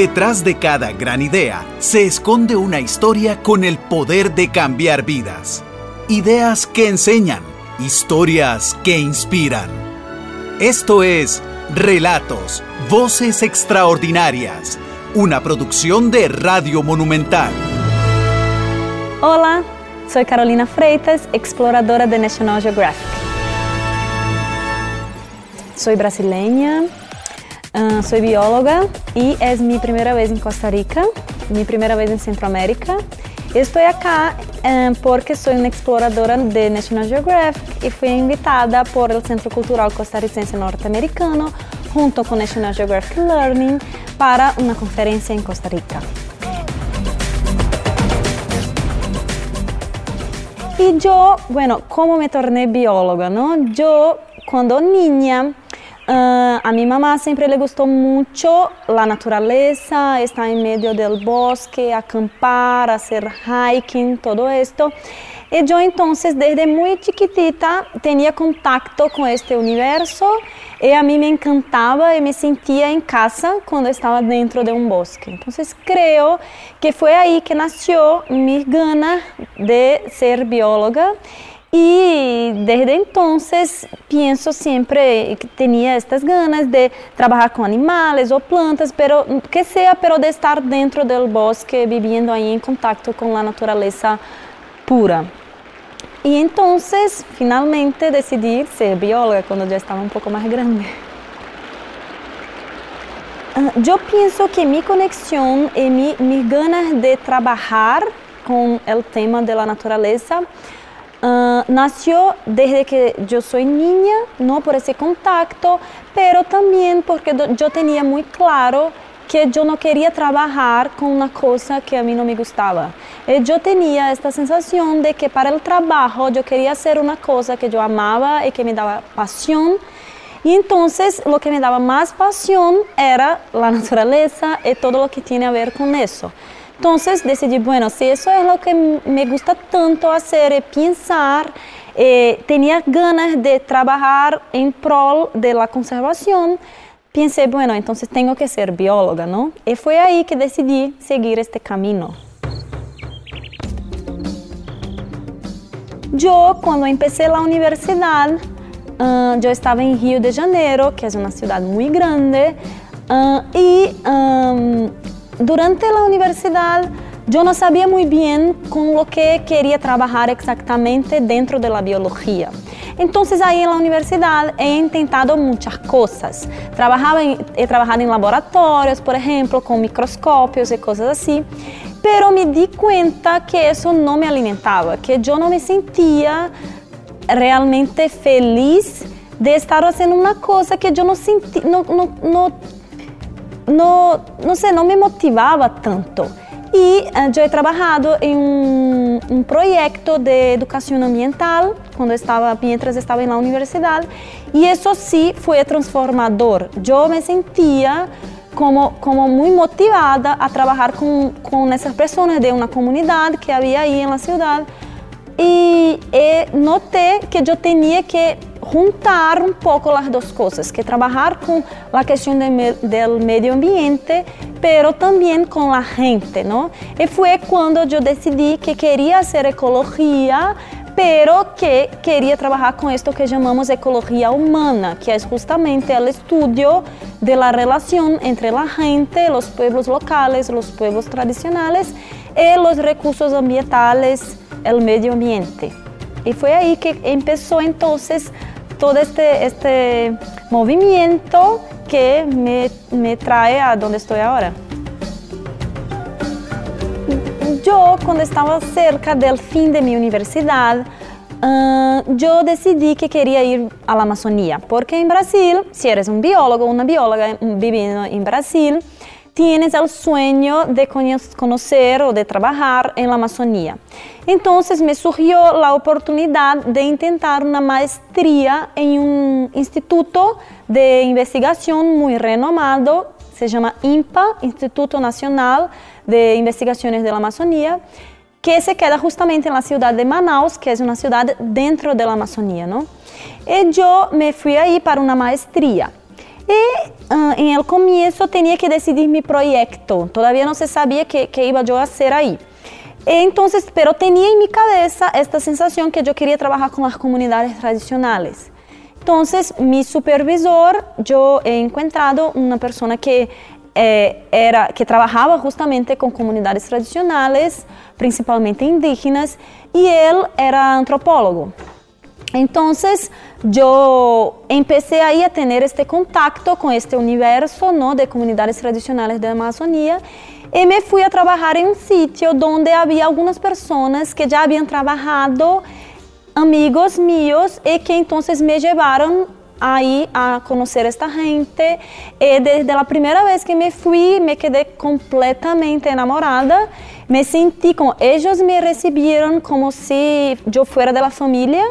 Detrás de cada gran idea se esconde una historia con el poder de cambiar vidas. Ideas que enseñan, historias que inspiran. Esto es Relatos, Voces Extraordinarias, una producción de Radio Monumental. Hola, soy Carolina Freitas, exploradora de National Geographic. Soy brasileña, uh, soy bióloga y es mi primera vez en Costa Rica, mi primera vez en Centroamérica. Estoy acá uh, porque soy una exploradora de National Geographic y fui invitada por el Centro Cultural Costarricense Norteamericano junto con National Geographic Learning para una conferencia en Costa Rica. Y yo, bueno, ¿cómo me torné bióloga? No? Yo, cuando niña, Uh, a mi mamá siempre le gustó mucho la naturaleza, estar en medio del bosque, acampar, hacer hiking, todo esto. Y yo entonces desde muy chiquitita tenía contacto con este universo y a mí me encantaba y me sentía en casa cuando estaba dentro de un bosque. Entonces creo que fue ahí que nació mi gana de ser bióloga y desde entonces pienso siempre que tenía estas ganas de trabajar con animales o plantas, pero que sea, pero de estar dentro del bosque, viviendo ahí en contacto con la naturaleza pura. Y entonces finalmente decidí ser bióloga cuando ya estaba un poco más grande. Ah, yo pienso que mi conexión y mi, mis ganas de trabajar con el tema de la naturaleza Uh, nació desde que yo soy niña, no por ese contacto, pero también porque yo tenía muy claro que yo no quería trabajar con una cosa que a mí no me gustaba. Y yo tenía esta sensación de que para el trabajo yo quería hacer una cosa que yo amaba y que me daba pasión. Y entonces lo que me daba más pasión era la naturaleza y todo lo que tiene a ver con eso. Entonces decidí, bueno, si eso es lo que me gusta tanto hacer, pensar, eh, tenía ganas de trabajar en pro de la conservación, pensé, bueno, entonces tengo que ser bióloga, ¿no? Y fue ahí que decidí seguir este camino. Yo, cuando empecé la universidad, uh, yo estaba en Río de Janeiro, que es una ciudad muy grande, uh, y um, durante la universidad yo no sabía muy bien con lo que quería trabajar exactamente dentro de la biología. Entonces ahí en la universidad he intentado muchas cosas. Trabajaba he trabajado en laboratorios, por ejemplo, con microscopios y cosas así, pero me di cuenta que eso no me alimentaba, que yo no me sentía realmente feliz de estar haciendo una cosa que yo no, sentí, no, no, no no, no sé, no me motivaba tanto. Y uh, yo he trabajado en un, un, proyecto de educación ambiental cuando estaba, mientras estaba en la universidad y eso sí fue transformador. Yo me sentía como, como muy motivada a trabajar con, con esas personas de una comunidad que había ahí en la ciudad y, y noté que yo tenía que juntar un poco las dos cosas, que trabajar con la cuestión de, del medio ambiente, pero también con la gente, ¿no? Y fue cuando yo decidí que quería hacer ecología, pero que quería trabajar con esto que llamamos ecología humana, que es justamente el estudio de la relación entre la gente, los pueblos locales, los pueblos tradicionales y los recursos ambientales, el medio ambiente. Y fue ahí que empezó entonces todo este, este movimiento que me, me trae a donde estoy ahora. Yo, cuando estaba cerca del fin de mi universidad, Uh, yo decidí que quería ir a la Amazonía, porque en Brasil, si eres un biólogo o una bióloga viviendo en Brasil, tienes el sueño de conocer o de trabajar en la Amazonía. Entonces me surgió la oportunidad de intentar una maestría en un instituto de investigación muy renomado, se llama INPA, Instituto Nacional de Investigaciones de la Amazonía, que se queda justamente en la ciudad de Manaus, que es una ciudad dentro de la Amazonía, ¿no? Y yo me fui ahí para una maestría. Y uh, en el comienzo tenía que decidir mi proyecto, todavía no se sabía qué, qué iba yo a hacer ahí. Entonces, pero tenía en mi cabeza esta sensación que yo quería trabajar con las comunidades tradicionales. Entonces, mi supervisor, yo he encontrado una persona que eh, era que trabajaba justamente con comunidades tradicionales, principalmente indígenas, y él era antropólogo. Entonces yo empecé ahí a tener este contacto con este universo ¿no? de comunidades tradicionales de Amazonía y me fui a trabajar en un sitio donde había algunas personas que ya habían trabajado, amigos míos, y que entonces me llevaron ahí a conocer esta gente. Y desde la primera vez que me fui, me quedé completamente enamorada. Me sentí como ellos me recibieron como si yo fuera de la familia.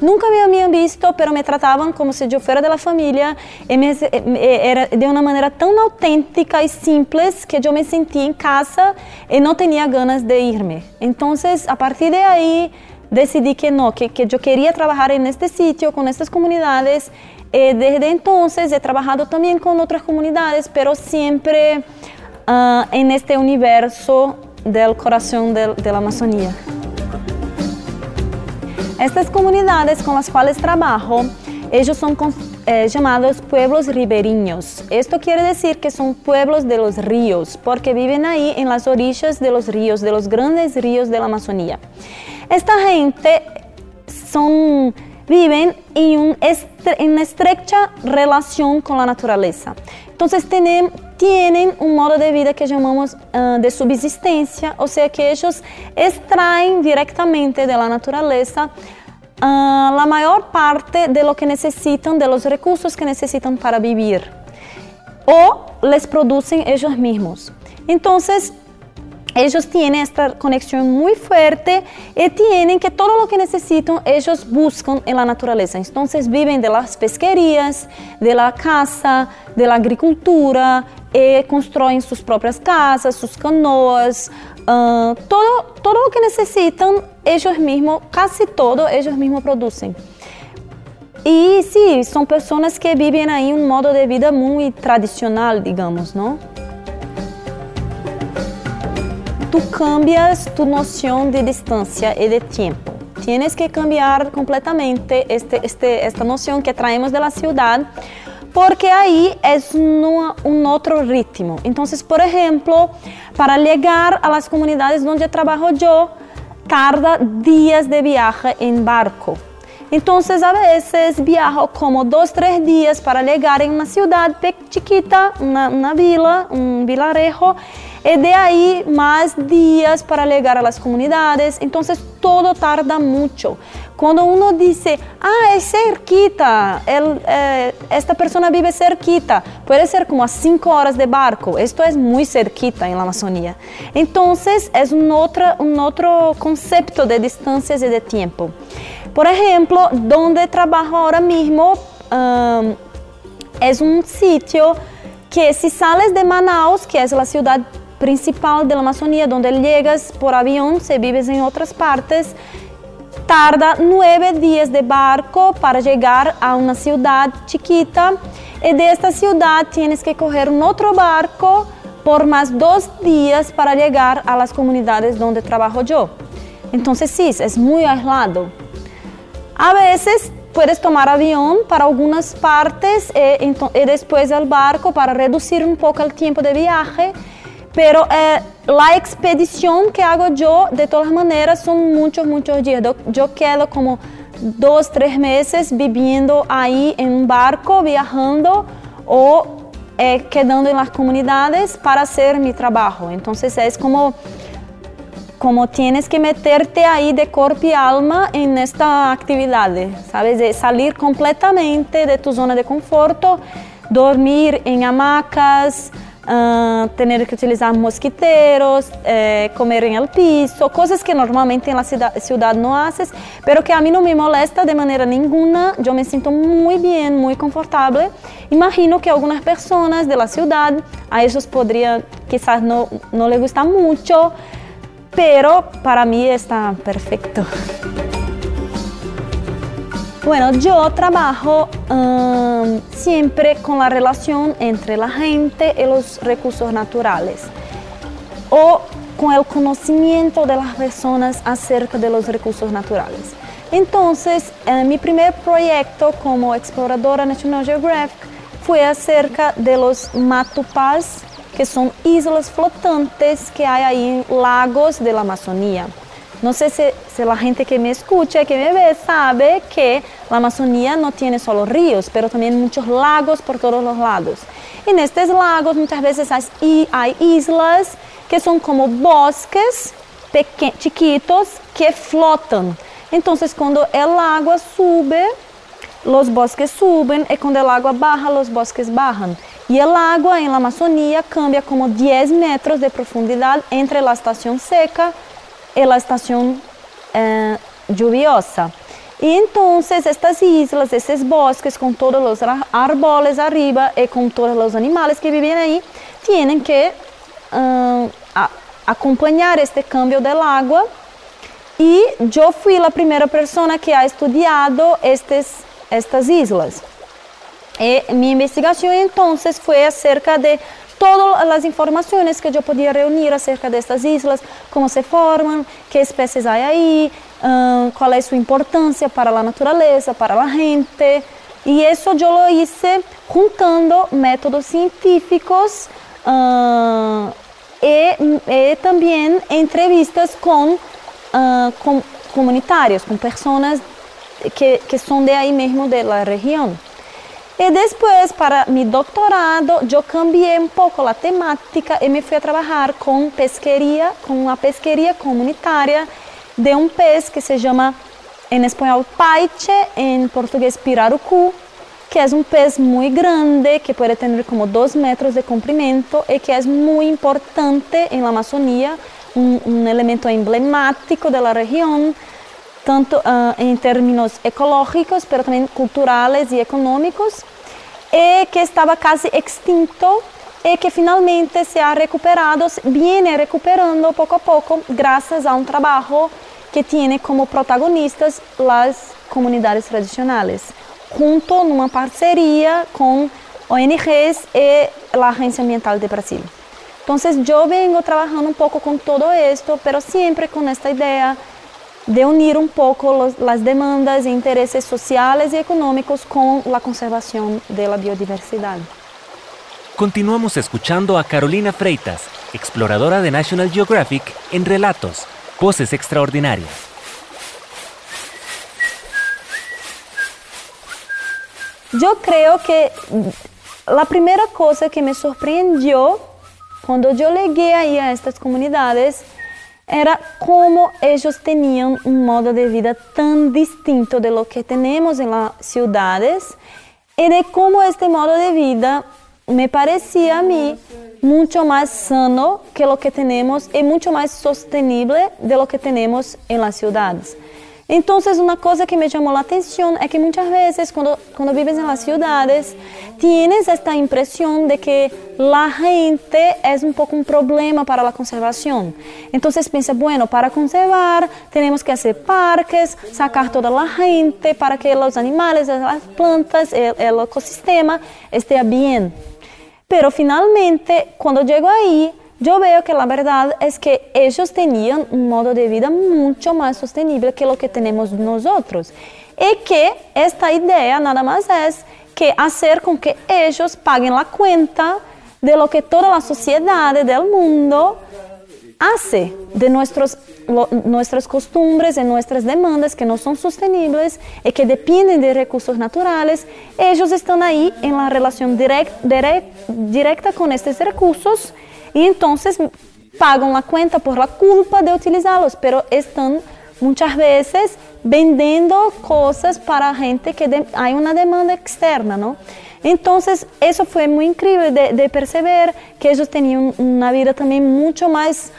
Nunca me habían visto, pero me trataban como si yo fuera de la familia. Y me, era de una manera tan auténtica y simple que yo me sentí en casa y no tenía ganas de irme. Entonces, a partir de ahí, decidí que no, que, que yo quería trabajar en este sitio, con estas comunidades. Y desde entonces he trabajado también con otras comunidades, pero siempre uh, en este universo del corazón de, de la Amazonía. Estas comunidades con las cuales trabajo, ellos son eh, llamados pueblos ribereños. Esto quiere decir que son pueblos de los ríos, porque viven ahí en las orillas de los ríos, de los grandes ríos de la Amazonía. Esta gente son, viven en, una estrecha relación con la naturaleza. Entonces tienen, tienen un modo de vida que llamamos uh, de subsistencia, o sea que ellos extraen directamente de la naturaleza uh, la mayor parte de lo que necesitan, de los recursos que necesitan para vivir, o les producen ellos mismos. Entonces, ellos tienen esta conexión muy fuerte y tienen que todo lo que necesitan ellos buscan en la naturaleza. Entonces viven de las pesquerías, de la caza, de la agricultura, y construyen sus propias casas, sus canoas, uh, todo, todo lo que necesitan ellos mismos, casi todo ellos mismos producen. Y sí, son personas que viven ahí un modo de vida muy tradicional, digamos, ¿no? tú cambias tu noción de distancia y de tiempo. Tienes que cambiar completamente este, este, esta noción que traemos de la ciudad porque ahí es un otro ritmo. Entonces, por ejemplo, para llegar a las comunidades donde trabajo yo, tarda días de viaje en barco. Entonces, a veces viajo como dos, tres días para llegar en una ciudad una, una vila, un vilarejo, y de ahí más días para llegar a comunidades. Entonces todo tarda mucho. Cuando uno dice, ah, es cerquita, eh, esta persona vive cerquita, puede ser como a cinco horas de barco. Esto es muy cerquita en la Amazonía. Un otro, un otro concepto de distancias y de tiempo. Por ejemplo, donde trabajo ahora mismo um, es un sitio que si sales de Manaus, que es la ciudad principal de la Amazonía, donde llegas por avión, si vives en otras partes, tarda nueve días de barco para llegar a una ciudad chiquita y de esta ciudad tienes que coger un otro barco por más dos días para llegar a las comunidades donde trabajo yo. Entonces sí, es muy aislado. A veces puedes tomar avión para algunas partes y, y después el barco para reducir un poco el tiempo de viaje pero eh, la expedición que hago yo, de todas maneras, son muchos, muchos días. Yo, quedo como dos, tres meses viviendo ahí en un barco, viajando o eh, quedando en las comunidades para hacer mi trabajo. Entonces es como, como tienes que meterte ahí de cuerpo y alma en esta actividad, ¿sabes? Salir completamente de tu zona de conforto, dormir en hamacas, uh, tener que utilizar mosquiteros, eh, comer en el piso, cosas que normalmente en la ciudad, ciudad no haces, pero que a mí no me molesta de manera ninguna. Yo me siento muy bien, muy confortable. Imagino que algunas personas de la ciudad, a ellos podría quizás no, no les gusta mucho, pero para mí está perfecto. Bueno, yo trabajo um, siempre con la relación entre la gente y los recursos naturales o con el conocimiento de las personas acerca de los recursos naturales. Entonces, eh, mi primer proyecto como exploradora National Geographic fue acerca de los matupás, que son islas flotantes que hay ahí en lagos de la Amazonía. No sé si, si, gente que me escucha, que me ve, sabe que la Amazonía no tiene solo ríos, pero también muchos lagos por todos los lados. En estos lagos muchas veces hay, hay islas que son como bosques chiquitos que flotan. Entonces cuando el agua sube, los bosques suben y cuando el agua baja, los bosques bajan. Y el agua en la Amazonía cambia como 10 metros de profundidad entre la estación seca y la estación eh, lluviosa. Y entonces estas islas, estos bosques con todos los árboles arriba y con todos los animales que viven ahí, tienen que uh, acompañar este cambio del agua. Y yo fui la primera persona que ha estudiado estes, estas islas. Y mi investigación entonces fue acerca de todas las informaciones que yo podía reunir acerca de estas islas, cómo se forman, qué especies hay ahí, uh, cuál es su importancia para la naturaleza, para la gente. Y eso yo lo hice juntando métodos científicos uh, y, y, también entrevistas con, uh, con comunitarios, con personas que, que son de ahí mismo de la región. Y después, para mi doctorado, yo cambié un poco la temática y me fui a trabajar con pesquería, con una pesquería comunitaria de un pez que se llama en español paiche, en portugués pirarucu, que es un pez muy grande, que puede tener como dos metros de comprimento y que es muy importante en la Amazonía, un, un elemento emblemático de la región tanto uh, em termos ecológicos, mas também culturais e econômicos, e que estava quase extinto e que finalmente se ha recuperado, viene recuperando pouco a pouco, graças a um trabalho que tem como protagonistas as comunidades tradicionais, junto numa parceria com ONGs e a Agência Ambiental de Brasil. Então, eu venho trabalhando um pouco com todo isto, mas sempre com esta ideia de unir un poco los, las demandas e intereses sociales y económicos con la conservación de la biodiversidad. Continuamos escuchando a Carolina Freitas, exploradora de National Geographic, en Relatos, Voces Extraordinarias. Yo creo que la primera cosa que me sorprendió cuando yo llegué ahí a estas comunidades era como ellos tenían un modo de vida tan distinto de lo que tenemos en las ciudades y de cómo este modo de vida me parecía a mí mucho más sano que lo que tenemos y mucho más sostenible de lo que tenemos en las ciudades. Entonces, una cosa que me llamó la atención es que muchas veces cuando, cuando vives en las ciudades, tienes esta impresión de que la gente es un poco un problema para la conservación. Entonces piensa, bueno, para conservar tenemos que hacer parques, sacar toda la gente para que los animales, las plantas, el ecosistema esté bien. Pero finalmente, cuando llego ahí, yo veo que la verdad es que ellos tenían un modo de vida mucho más sostenible que lo que tenemos nosotros. Y que esta idea nada más es que hacer con que ellos paguen la cuenta de lo que toda la sociedad del mundo hace de nuestros, nuestras costumbres y nuestras demandas que no son sostenibles y que dependen de recursos naturales, ellos están ahí en la relación direct, directa con estos recursos y entonces pagan la cuenta por la culpa de utilizarlos, pero están muchas veces vendiendo cosas para gente que de, hay una demanda externa, ¿no? Entonces, eso fue muy increíble de, de perceber que ellos tenían una vida también mucho más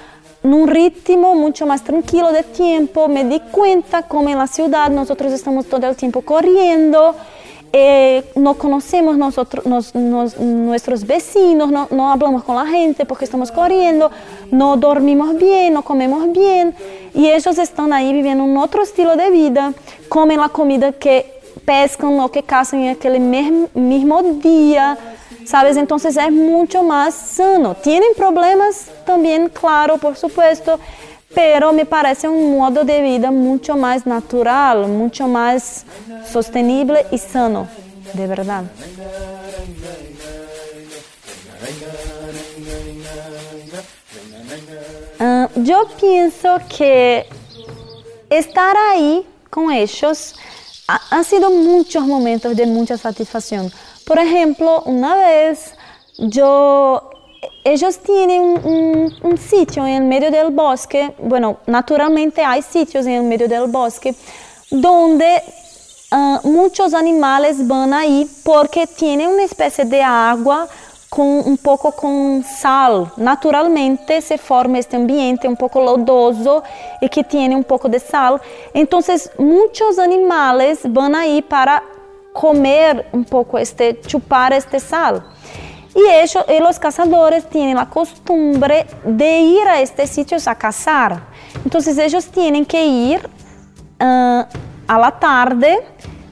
en un ritmo mucho más tranquilo de tiempo. Me di cuenta como en la ciudad nosotros estamos todo el tiempo corriendo eh, no conocemos nosotros, nos, nos, nuestros vecinos, no, no, hablamos con la gente porque estamos corriendo, no dormimos bien, no comemos bien y ellos están ahí viviendo un otro estilo de vida, comen la comida que pescan o que cazan en aquel mismo día, ¿sabes? Entonces es mucho más sano. Tienen problemas también, claro, por supuesto, pero me parece un modo de vida mucho más natural, mucho más sostenible y sano, de verdad. Uh, yo pienso que estar ahí con ellos ha, han sido muchos momentos de mucha satisfacción. Por ejemplo, una vez yo ellos tienen un, un, sitio en el medio del bosque, bueno, naturalmente hay sitios en el medio del bosque donde uh, muchos animales van ahí porque tienen una especie de agua con un poco con sal. Naturalmente se forma este ambiente un poco lodoso y que tiene un poco de sal. Entonces muchos animales van ahí para comer un poco este, chupar este sal. Y, ellos, y los cazadores tienen la costumbre de ir a estos sitios a cazar. Entonces ellos tienen que ir uh, a la tarde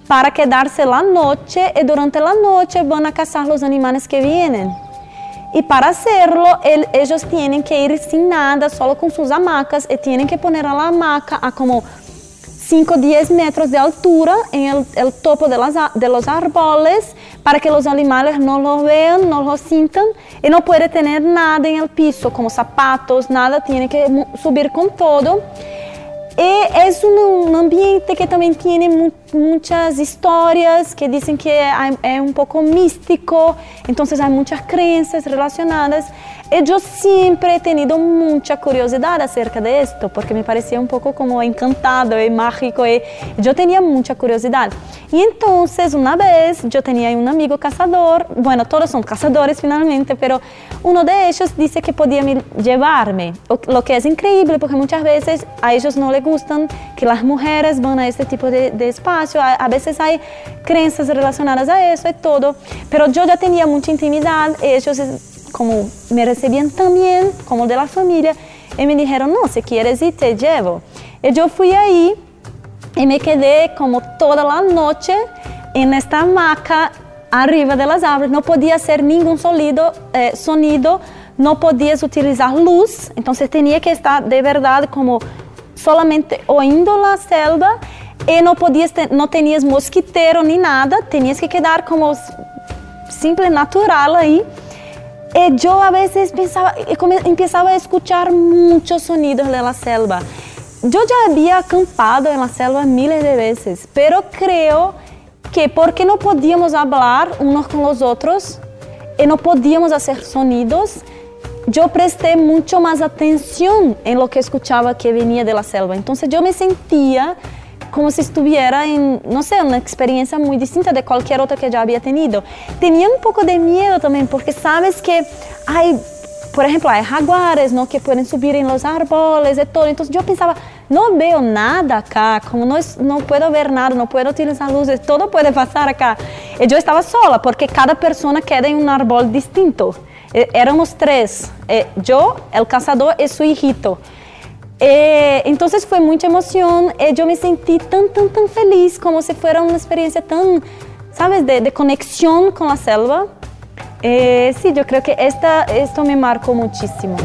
para quedarse la noche y durante la noche van a cazar los animales que vienen. Y para hacerlo, el, ellos tienen que ir sin nada, solo con sus hamacas, y tienen que poner a la hamaca a como 5 o 10 metros de altura en el, el topo de, las, de, los árboles para que los animales no lo vean, no lo sientan y no puede tener nada en el piso, como zapatos, nada, tiene que subir con todo. Y es un, un ambiente que también tiene mu muchas historias que dicen que es un poco místico, entonces hay muchas creencias relacionadas. Y yo siempre he tenido mucha curiosidad acerca de esto, porque me parecía un poco como encantado y mágico, y yo tenía mucha curiosidad. Y entonces una vez yo tenía un amigo cazador, bueno, todos son cazadores finalmente, pero uno de ellos dice que podía llevarme, lo que es increíble porque muchas veces a ellos no les gustan que las mujeres van a este tipo de, de espacio, a, a veces hay creencias relacionadas a eso y todo, pero yo ya tenía mucha intimidad, ellos como me recibían tan bien como de la familia, y me dijeron, no, si quieres ir, te llevo. Y yo fui ahí y me quedé como toda la noche en esta hamaca arriba de las árvores, no podía hacer ningún sonido, eh, sonido, no podías utilizar luz, entonces tenía que estar de verdad como solamente oyendo la selva y no podías, no tenías mosquitero ni nada, tenías que quedar como simple natural ahí. Y yo a veces pensaba, empezaba a escuchar muchos sonidos de la selva. Yo ya había acampado en la selva miles de veces, pero creo que porque no podíamos hablar unos con los otros y no podíamos hacer sonidos, yo presté mucho más atención en lo que escuchaba que venía de la selva. Entonces yo me sentía como si estuviera en, no sé, una experiencia muy distinta de cualquier otra que ya había tenido. Tenía un poco de miedo también porque sabes que hay, por ejemplo, hay jaguares, ¿no? Que pueden subir en los árboles y todo. Entonces yo pensaba, no veo nada acá, como no, no puedo ver nada, no puedo utilizar luces, todo puede pasar acá. Y yo estaba sola porque cada persona queda en un árbol distinto. Éramos tres, yo, el cazador y su hijito. Eh, entonces fue mucha emoción, eh, yo me sentí tan, tan, tan feliz como si fuera una experiencia tan, ¿sabes?, de, de conexión con la selva. Eh, sí, yo creo que esta, esto me marcó muchísimo.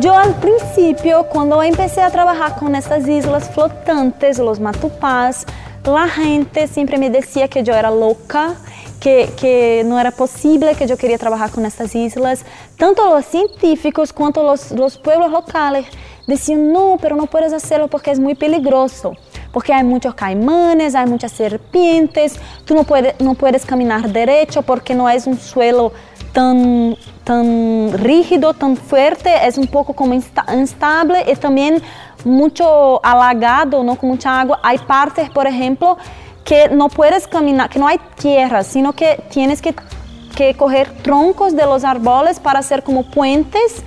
Yo al principio, cuando empecé a trabajar con estas islas flotantes, los matupás, la gente siempre me decía que yo era loca, que, que, no era posible que yo quería trabajar con estas islas. Tanto los científicos cuanto los, los pueblos locales decían, no, pero no puedes hacerlo porque es muy peligroso, porque hay muchos caimanes, hay muchas serpientes, tú no puedes, no puedes caminar derecho porque no es un suelo tan, tan rígido, tan fuerte, es un poco como instable y también mucho halagado, ¿no? con mucha agua. Hay partes, por ejemplo, que no puedes caminar, que no hay tierra, sino que tienes que, que coger troncos de los árboles para hacer como puentes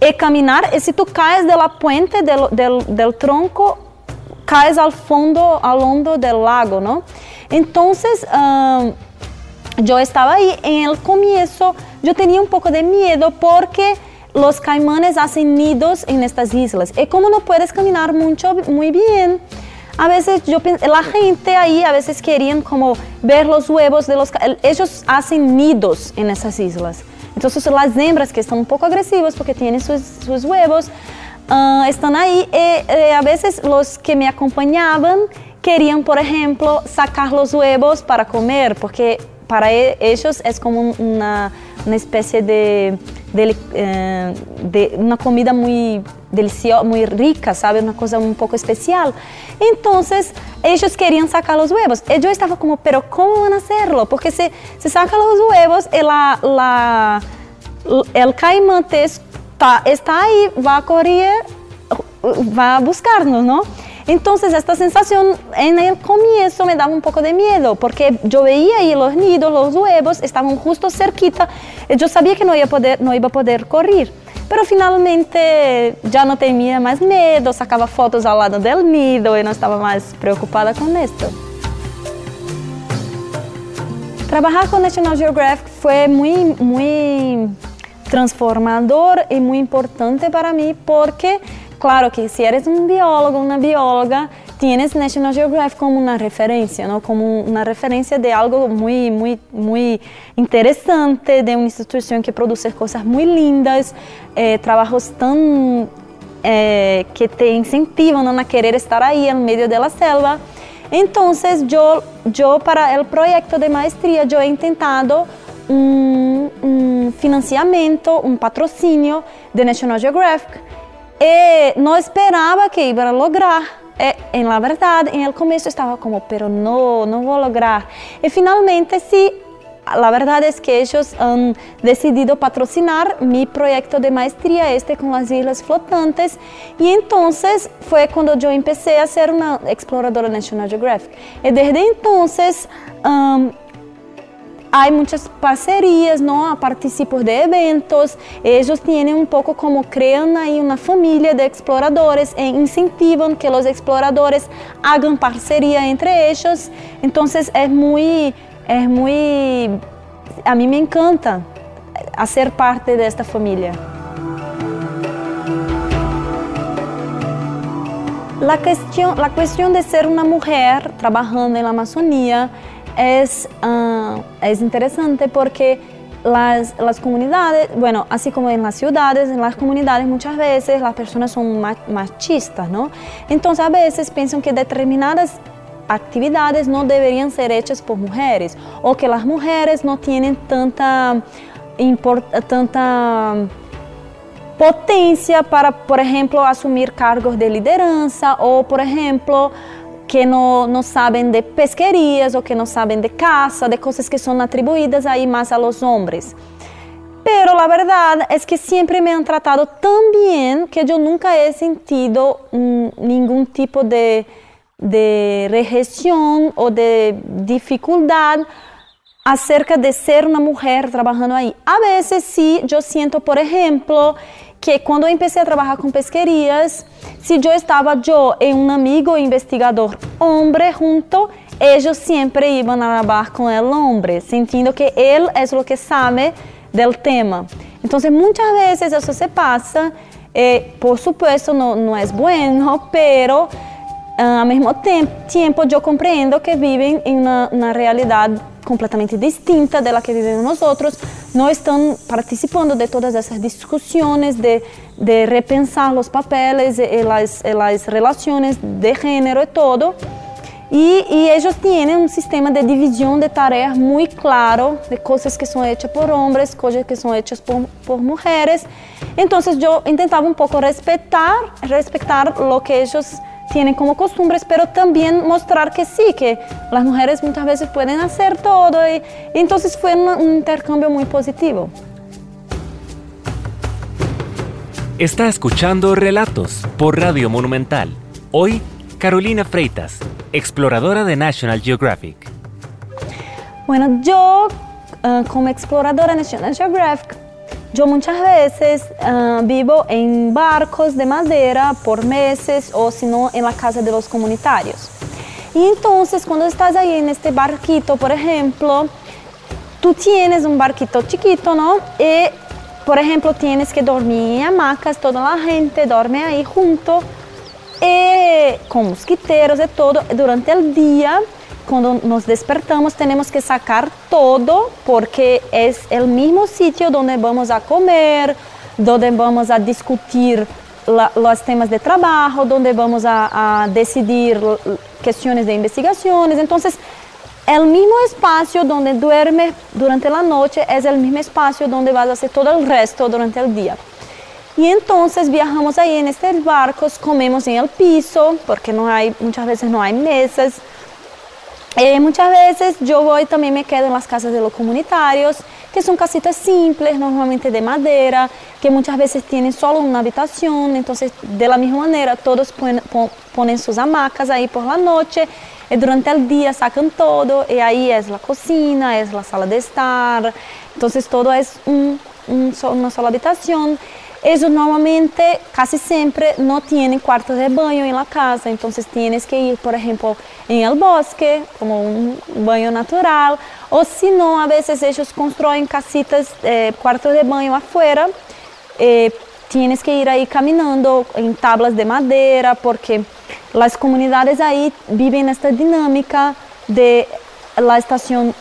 y caminar. Y si tú caes de la puente del, del, del tronco, caes al fondo, al hondo del lago, ¿no? Entonces, um, yo estaba ahí en el comienzo, yo tenía un poco de miedo porque los caimanes hacen nidos en estas islas. Y como no puedes caminar mucho, muy bien, a veces yo la gente ahí a veces querían como ver los huevos de los ellos hacen nidos en esas islas. Entonces las hembras que están un poco agresivas porque tienen sus, huevos ah, están ahí y eh, a veces los que me acompañaban querían, por ejemplo, sacar los huevos para comer porque para e, ellos es como una, una especie de, de, eh, de, una comida muy deliciosa, muy rica, ¿sabe? Una cosa un poco especial. Entonces, ellos querían sacar los huevos. Y yo estaba como, pero ¿cómo van a hacerlo? Porque si se sacan los huevos, y la, la, el caimán está, está ahí, va a correr, va a buscarnos, ¿no? Entonces esta sensación en el comienzo me daba un poco de miedo porque yo veía ahí los nidos, los huevos estaban justo cerquita y yo sabía que no iba a poder, no iba a poder correr. Pero finalmente ya no tenía más miedo, sacaba fotos al lado del nido y no estaba más preocupada con esto. Trabajar con National Geographic fue muy, muy transformador y muy importante para mí porque Claro que si eres un biólogo, una bióloga, tienes National Geographic como una referencia, ¿no? como una referencia de algo muy, muy, muy interesante, de una institución que produce cosas muy lindas, eh, trabajos tan eh, que te incentivan a querer estar ahí en medio de la selva. Entonces yo, yo para el proyecto de maestría, yo he intentado un, un financiamiento, un patrocinio de National Geographic e não esperava que ia lograr. E, la verdade, em el começo estava como, pero não, não vou lograr. E finalmente, sí, la verdad es que ellos han decidido patrocinar mi proyecto de maestría este con las islas flotantes y entonces fue cuando yo empecé a ser una exploradora National Geographic. Y desde entonces um, hay muchas parcerias, ¿no? Participo de eventos, ellos tienen un poco como crean ahí una familia de exploradores e incentivan que los exploradores hagan parcería entre ellos. Entonces es muy, es muy, a mí me encanta hacer parte de esta familia. La cuestión, la cuestión de ser una mujer trabajando en la Amazonía es, uh, es interesante porque las, las, comunidades, bueno, así como en las ciudades, en las comunidades muchas veces las personas son machistas, ¿no? Entonces a veces piensan que determinadas actividades no deberían ser hechas por mujeres o que las mujeres no tienen tanta, tanta potencia para, por ejemplo, asumir cargos de liderança o, por ejemplo, que não, não sabem de pesquerias ou que não sabem de caça, de coisas que são atribuídas aí mais a los hombres. Pero la verdad es que siempre me han tratado tan bien que yo nunca he sentido mm, ningún tipo de, de rejección o de dificultad acerca de ser una mujer trabajando ahí. A veces sí, yo siento, por ejemplo, que quando eu comecei a trabalhar com pesquerias, se eu estava eu e um amigo investigador homem junto, eles sempre iam trabalhar com o homem, sentindo que ele é o que sabe do tema. Então, muitas vezes isso se passa, e, por supuesto, não, não é bueno, pero ao mesmo tempo eu compreendo que vivem em uma, uma realidade completamente distinta de la que vivimos nosotros, no están participando de todas esas discusiones, de, de repensar los papeles y las, y las, relaciones de género y todo. Y, y, ellos tienen un sistema de división de tareas muy claro, de cosas que son hechas por hombres, cosas que son hechas por, por mujeres. Entonces yo intentaba un poco respetar, respetar lo que ellos tienen como costumbres, pero también mostrar que sí, que las mujeres muchas veces pueden hacer todo y, y entonces fue un, un intercambio muy positivo. Está escuchando Relatos por Radio Monumental. Hoy, Carolina Freitas, exploradora de National Geographic. Bueno, yo uh, como exploradora de National Geographic yo muchas veces uh, vivo en barcos de madera por meses o si no en la casa de los comunitarios. Y entonces cuando estás ahí en este barquito, por ejemplo, tú tienes un barquito chiquito, ¿no? Y, por ejemplo, tienes que dormir en hamacas, toda la gente duerme ahí junto. y con mosquiteros y todo. Durante el día, cuando nos despertamos, tenemos que sacar todo porque es el mismo sitio donde vamos a comer, donde vamos a discutir la, los temas de trabajo, donde vamos a, a decidir cuestiones de investigaciones. Entonces, el mismo espacio donde duerme durante la noche es el mismo espacio donde vas a hacer todo el resto durante el día. Y entonces viajamos ahí en estos barcos, comemos en el piso, porque no hay, muchas veces no hay mesas. Eh, muchas veces yo voy también me quedo en las casas de los comunitarios, que son casitas simples, normalmente de madera, que muchas veces tienen solo una habitación, entonces de la misma manera todos ponen, sus hamacas ahí por la noche y durante el día sacan todo y ahí es la cocina, es la sala de estar, entonces todo es un, un, una sola habitación. Ellos normalmente, casi siempre, no tienen cuartos de baño en la casa, entonces tienes que ir, por ejemplo, en el bosque, como un baño natural, o si no, a veces ellos construyen casitas, eh, cuartos de baño afuera, eh, tienes que ir ahí caminando en tablas de madera, porque las comunidades ahí viven esta dinámica de la estación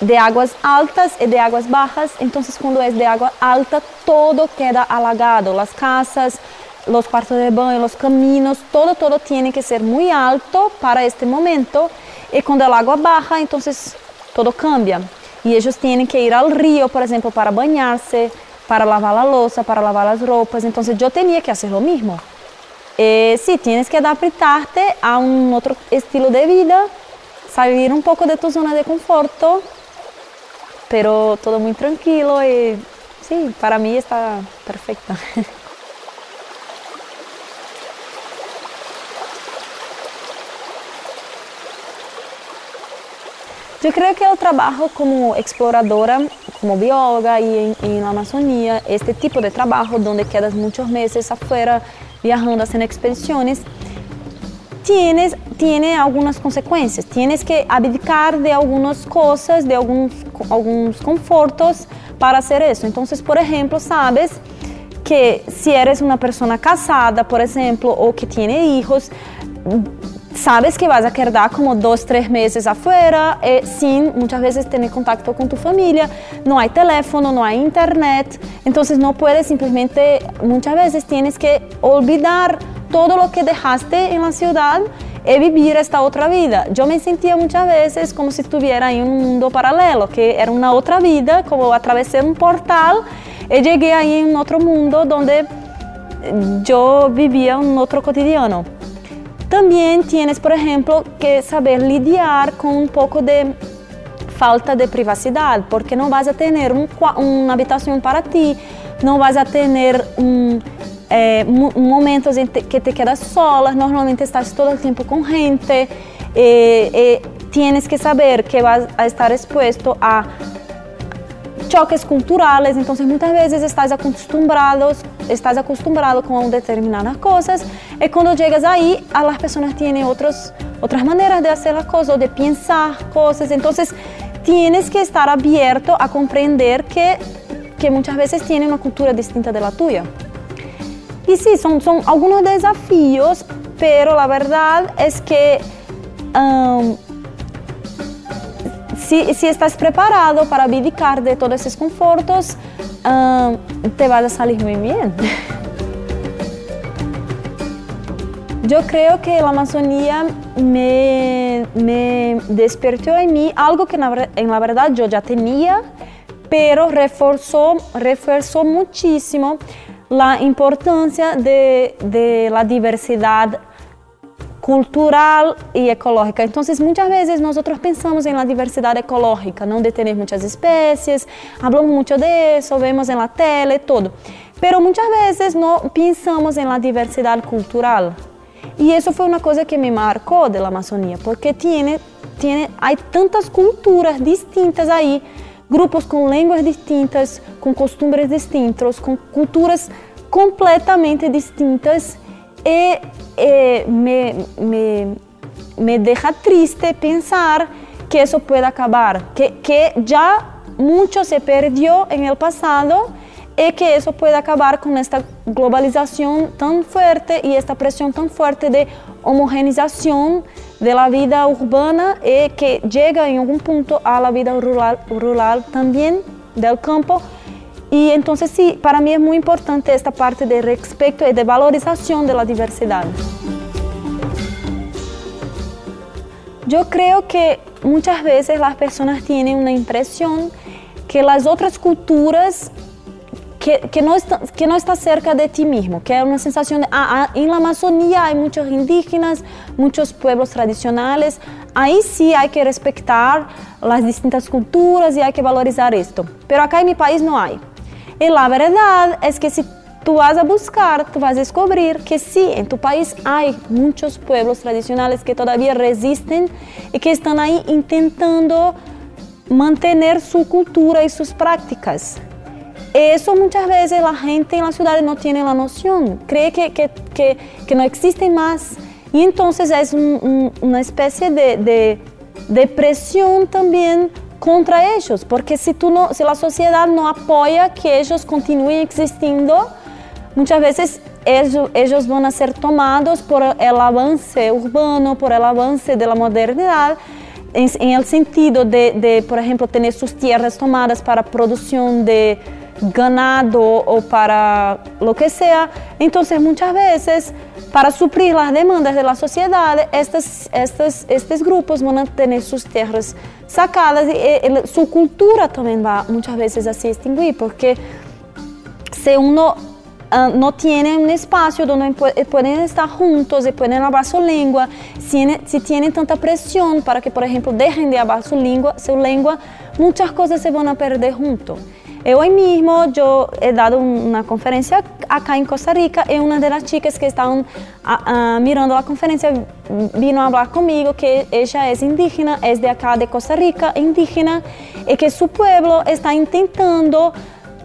de aguas altas y de aguas bajas, entonces cuando es de agua alta todo queda halagado, las casas, los cuartos de baño, los caminos, todo, todo tiene que ser muy alto para este momento. Y cuando el agua baja, entonces todo cambia. Y ellos tienen que ir al río, por ejemplo, para bañarse, para lavar la losa, para lavar las ropas, entonces yo tenía que hacer lo mismo. Eh, sí, tienes que adaptarte a un otro estilo de vida, salir un poco de tu zona de conforto, pero todo muy tranquilo y sí, para mí está perfecto. Yo creo que el trabajo como exploradora, como bióloga y en, en, la Amazonía, este tipo de trabajo donde quedas muchos meses afuera viajando, haciendo expediciones, tienes, tiene algunas consecuencias. Tienes que abdicar de algunas cosas, de algunos, algunos confortos para hacer eso. Entonces, por ejemplo, sabes que si eres una persona casada, por ejemplo, o que tiene hijos, sabes que vas a quedar como dos, tres meses afuera eh, sin muchas veces tener contacto con tu familia, no hay teléfono, no hay internet, entonces no puedes simplemente, muchas veces tienes que olvidar todo lo que dejaste en la ciudad y vivir esta otra vida. Yo me sentía muchas veces como si estuviera en un mundo paralelo, que era una otra vida, como atravesé un portal y llegué ahí en otro mundo donde yo vivía un otro cotidiano. También tienes, por ejemplo, que saber lidiar con un poco de falta de privacidad, porque no vas a tener un, una habitación para ti, no vas a tener un, eh, momentos en que te quedas sola, normalmente estás todo el tiempo con gente, eh, eh, tienes que saber que vas a estar expuesto a choques culturales, entonces muchas veces estás acostumbrado, estás acostumbrado con determinadas cosas y cuando llegas ahí, a las personas tienen otros, otras maneras de hacer las cosas o de pensar cosas, entonces tienes que estar abierto a comprender que, que muchas veces tienen una cultura distinta de la tuya. Y sí, son, son algunos desafíos, pero la verdad es que um, si, si, estás preparado para abdicar de todos esos confortos, um, te va a salir muy bien. Yo creo que la Amazonía me, me despertó en mí algo que en la verdad yo ya tenía, pero reforzó, reforzó muchísimo la importancia de, de la diversidad cultural y ecológica. Entonces, muchas veces nosotros pensamos en la diversidad ecológica, no de tener muchas especies, hablamos mucho de eso, vemos en la tele, todo. Pero muchas veces no pensamos en la diversidad cultural. Y eso fue una cosa que me marcó de la Amazonía, porque tiene, tiene, hay tantas culturas distintas ahí, grupos con lenguas distintas, con costumbres distintos, con culturas completamente distintas. Y eh, me, me, me, deja triste pensar que eso puede acabar, que, que ya mucho se perdió en el pasado y que eso puede acabar con esta globalización tan fuerte y esta presión tan fuerte de homogenización de la vida urbana y que llega en algún punto a la vida rural, rural también del campo. Y entonces sí, para mí es muy importante esta parte de respeto y de valorización de la diversidad. Yo creo que muchas veces las personas tienen una impresión que las otras culturas que, no está, que no está cerca de ti mismo, que es una sensación de, ah, ah, en la Amazonía hay muchos indígenas, muchos pueblos tradicionales, ahí sí hay que respetar las distintas culturas y hay que valorizar esto, pero acá en mi país no hay. Y la verdad es que si tú vas a buscar, tú vas a descubrir que sí, en tu país hay muchos pueblos tradicionales que todavía resisten y que están ahí intentando mantener su cultura y sus prácticas. Eso muchas veces la gente en las ciudades no tiene la noción, cree que, que, que, que no existe más. Y entonces es un, un, una especie de, de, de presión también contra ellos, porque si, tú no, si la sociedad no apoya que ellos continúen existiendo, muchas veces ellos, ellos van a ser tomados por el avance urbano, por el avance de la modernidad, en, en el sentido de, de, por ejemplo, tener sus tierras tomadas para producción de ganado o para lo que sea. Entonces, muchas veces, para suplir las demandas de la sociedad, estos, estos, estos grupos van a tener sus tierras sacadas y, y su cultura también va muchas veces a se extinguir, porque si uno uh, no tienen un espacio donde pueden estar juntos y pueden hablar su lengua, si, si, tienen tanta presión para que, por ejemplo, dejen de hablar su lengua, su lengua muchas cosas se van a perder juntos. Hoy mismo yo he dado una conferencia acá en Costa Rica y una de las chicas que estaban a, a, mirando la conferencia vino a hablar conmigo que ella es indígena, es de acá de Costa Rica, indígena, y que su pueblo está intentando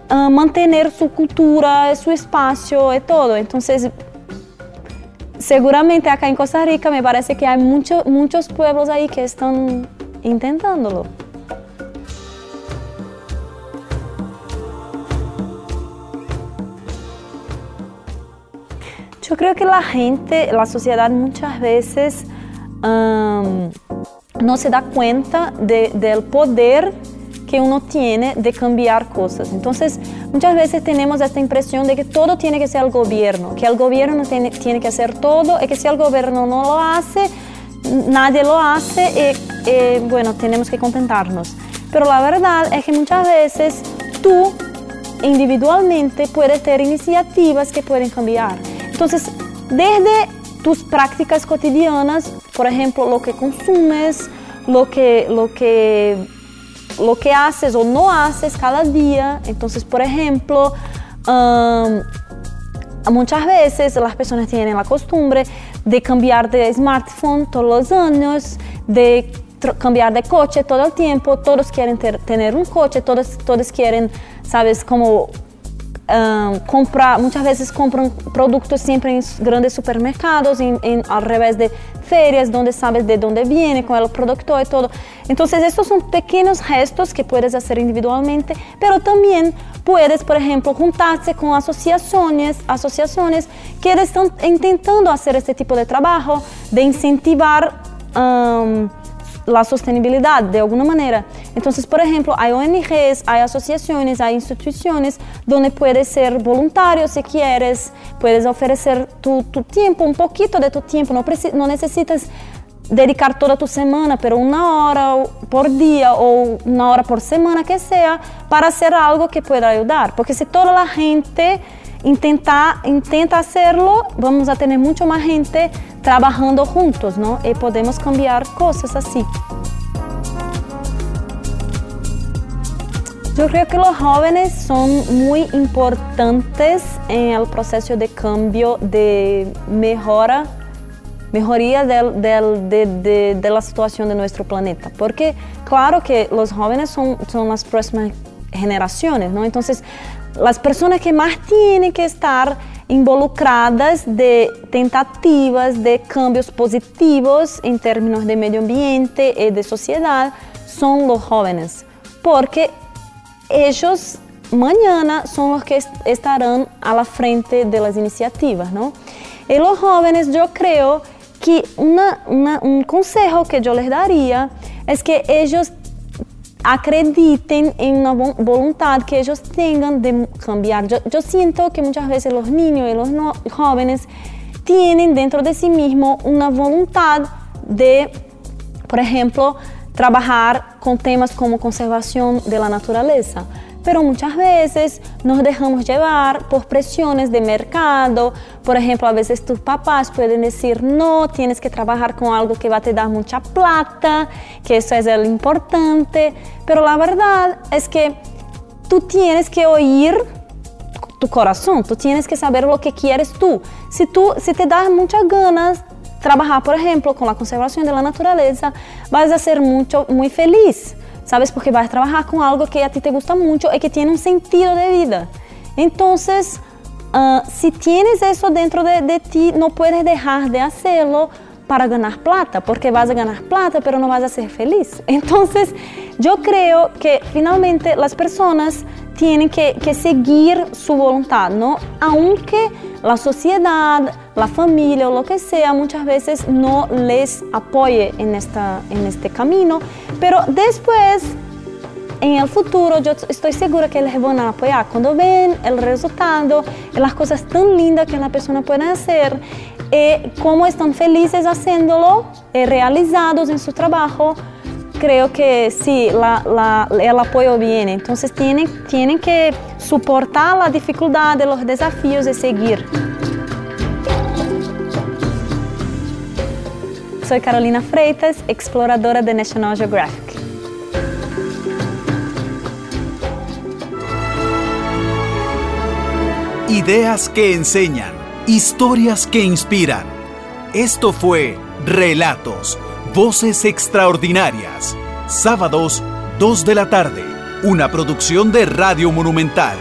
uh, mantener su cultura, su espacio y todo. Entonces, seguramente acá en Costa Rica me parece que hay mucho, muchos pueblos ahí que están intentándolo. Yo creo que la gente, la sociedad muchas veces um, no se da cuenta de, del poder que uno tiene de cambiar cosas. Entonces, muchas veces tenemos esta impresión de que todo tiene que ser el gobierno, que el gobierno tiene, tiene que hacer todo y que si el gobierno no lo hace, nadie lo hace y, y bueno, tenemos que contentarnos. Pero la verdad es que muchas veces tú individualmente puedes tener iniciativas que pueden cambiar. Entonces, desde tus prácticas cotidianas, por ejemplo, lo que consumes, lo que, lo que, lo que haces o no haces cada día. Entonces, por ejemplo, muchas veces las personas tienen la costumbre de cambiar de smartphone todos los años, de cambiar de coche todo el tiempo, todos quieren tener un coche, todos, todos quieren, sabes, como um, comprar, muchas veces compran productos siempre en grandes supermercados, en, al revés de ferias, donde sabes de dónde viene, con el producto y todo. Entonces, estos son pequeños gestos que puedes hacer individualmente, pero también puedes, por ejemplo, juntarse con asociaciones, asociaciones que están intentando hacer este tipo de trabajo, de incentivar. Um, la sostenibilidad de alguna manera. Entonces, por ejemplo, hay ONGs, hay asociaciones, hay instituciones donde puedes ser voluntario si quieres, puedes ofrecer tu, tu tiempo, un poquito de tu tiempo, no, no necesitas dedicar toda tu semana, pero una hora por día o una hora por semana que sea, para hacer algo que pueda ayudar. Porque si toda la gente intenta, intenta hacerlo, vamos a tener mucho más gente trabajando juntos, ¿no? Y podemos cambiar cosas así. Yo creo que los jóvenes son muy importantes en el proceso de cambio, de mejora, mejoría del, del, de, de, de, la situación de nuestro planeta. Porque claro que los jóvenes son, son las próximas generaciones, ¿no? Entonces, las personas que más tienen que estar involucradas de tentativas de cambios positivos en términos de medio ambiente y de sociedad son los jóvenes, porque ellos mañana son los que estarán a la frente de las iniciativas, ¿no? Y los jóvenes, yo creo que un consejo que yo les daría es que ellos acrediten en una voluntad que ellos tengan de cambiar. Yo, siento que muchas veces los niños y los jóvenes tienen dentro de sí mismos una voluntad de, por ejemplo, trabajar con temas como conservación de la naturaleza pero muchas veces nos dejamos llevar por presiones de mercado. Por ejemplo, a veces tus papás pueden decir, no, tienes que trabajar con algo que va a te dar mucha plata, que eso es lo importante. Pero la verdad es que tú tienes que oír tu corazón, tú tienes que saber lo que quieres tú. Si, tú, si te das muchas ganas trabajar, por ejemplo, con la conservación de la naturaleza, vas a ser mucho, muy feliz. ¿Sabes? Porque vas a trabajar con algo que a ti te gusta mucho y que tiene un sentido de vida. Entonces, uh, si tienes eso dentro de, de, ti, no puedes dejar de hacerlo para ganar plata, porque vas a ganar plata, pero no vas a ser feliz. Entonces, yo creo que finalmente las personas tienen que, que seguir su voluntad, ¿no? Aunque la sociedad, la familia o lo que sea muchas veces no les apoye en, esta, en este camino, pero después en el futuro yo estoy segura que les van a apoyar cuando ven el resultado, las cosas tan lindas que la persona puede hacer, y eh, cómo están felices haciéndolo, eh, realizados en su trabajo, creo que sí, la, el apoyo viene. Entonces tienen, tienen que soportar la dificultad, los desafíos de seguir. Soy Carolina Freitas, exploradora de National Geographic. Ideas que enseñan, historias que inspiran. Esto fue Relatos Voces Extraordinarias. Sábados, 2 de la tarde. Una producción de Radio Monumental.